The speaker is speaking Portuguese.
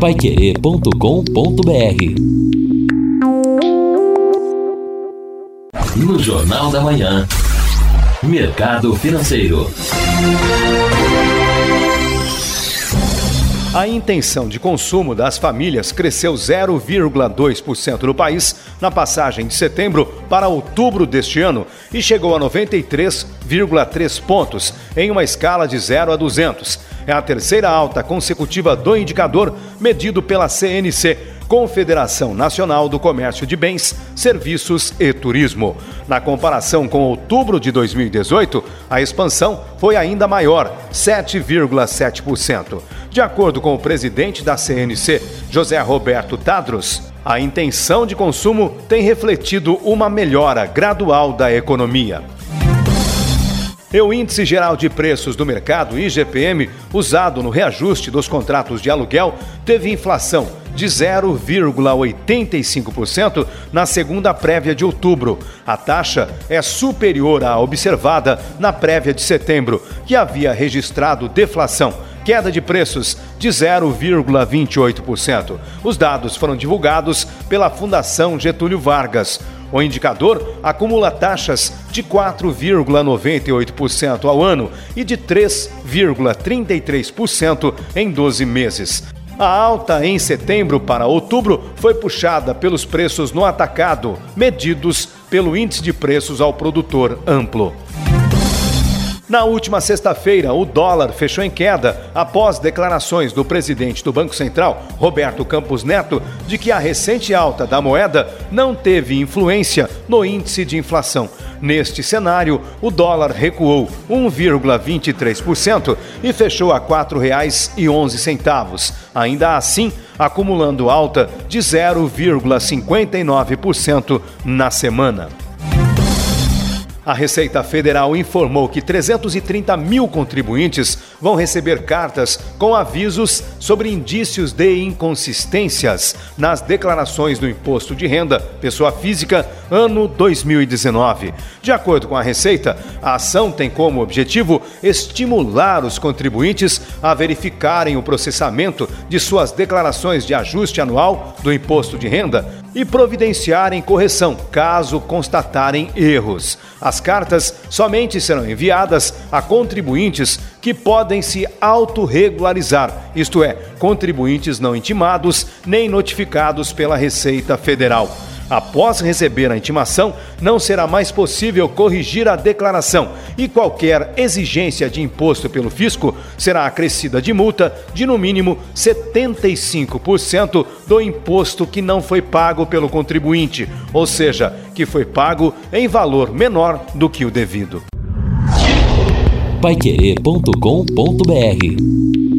paiquerê.com.br No Jornal da Manhã, Mercado Financeiro. A intenção de consumo das famílias cresceu 0,2% no país na passagem de setembro para outubro deste ano e chegou a 93,3 pontos, em uma escala de 0 a 200. É a terceira alta consecutiva do indicador medido pela CNC Confederação Nacional do Comércio de Bens, Serviços e Turismo. Na comparação com outubro de 2018, a expansão foi ainda maior, 7,7%. De acordo com o presidente da CNC, José Roberto Tadros, a intenção de consumo tem refletido uma melhora gradual da economia. E o Índice Geral de Preços do Mercado, IGPM, usado no reajuste dos contratos de aluguel, teve inflação de 0,85% na segunda prévia de outubro. A taxa é superior à observada na prévia de setembro, que havia registrado deflação queda de preços de 0,28%. Os dados foram divulgados pela Fundação Getúlio Vargas. O indicador acumula taxas de 4,98% ao ano e de 3,33% em 12 meses. A alta em setembro para outubro foi puxada pelos preços no atacado, medidos pelo Índice de Preços ao Produtor Amplo. Na última sexta-feira, o dólar fechou em queda após declarações do presidente do Banco Central, Roberto Campos Neto, de que a recente alta da moeda não teve influência no índice de inflação. Neste cenário, o dólar recuou 1,23% e fechou a R$ 4,11, ainda assim acumulando alta de 0,59% na semana. A Receita Federal informou que 330 mil contribuintes vão receber cartas com avisos sobre indícios de inconsistências nas declarações do Imposto de Renda Pessoa Física ano 2019. De acordo com a Receita, a ação tem como objetivo estimular os contribuintes a verificarem o processamento de suas declarações de ajuste anual do imposto de renda e providenciarem correção caso constatarem erros. As cartas somente serão enviadas a contribuintes que podem se autorregularizar, isto é, contribuintes não intimados nem notificados pela Receita Federal. Após receber a intimação, não será mais possível corrigir a declaração e qualquer exigência de imposto pelo fisco será acrescida de multa de no mínimo 75% do imposto que não foi pago pelo contribuinte, ou seja, que foi pago em valor menor do que o devido. Paiquerê.com.br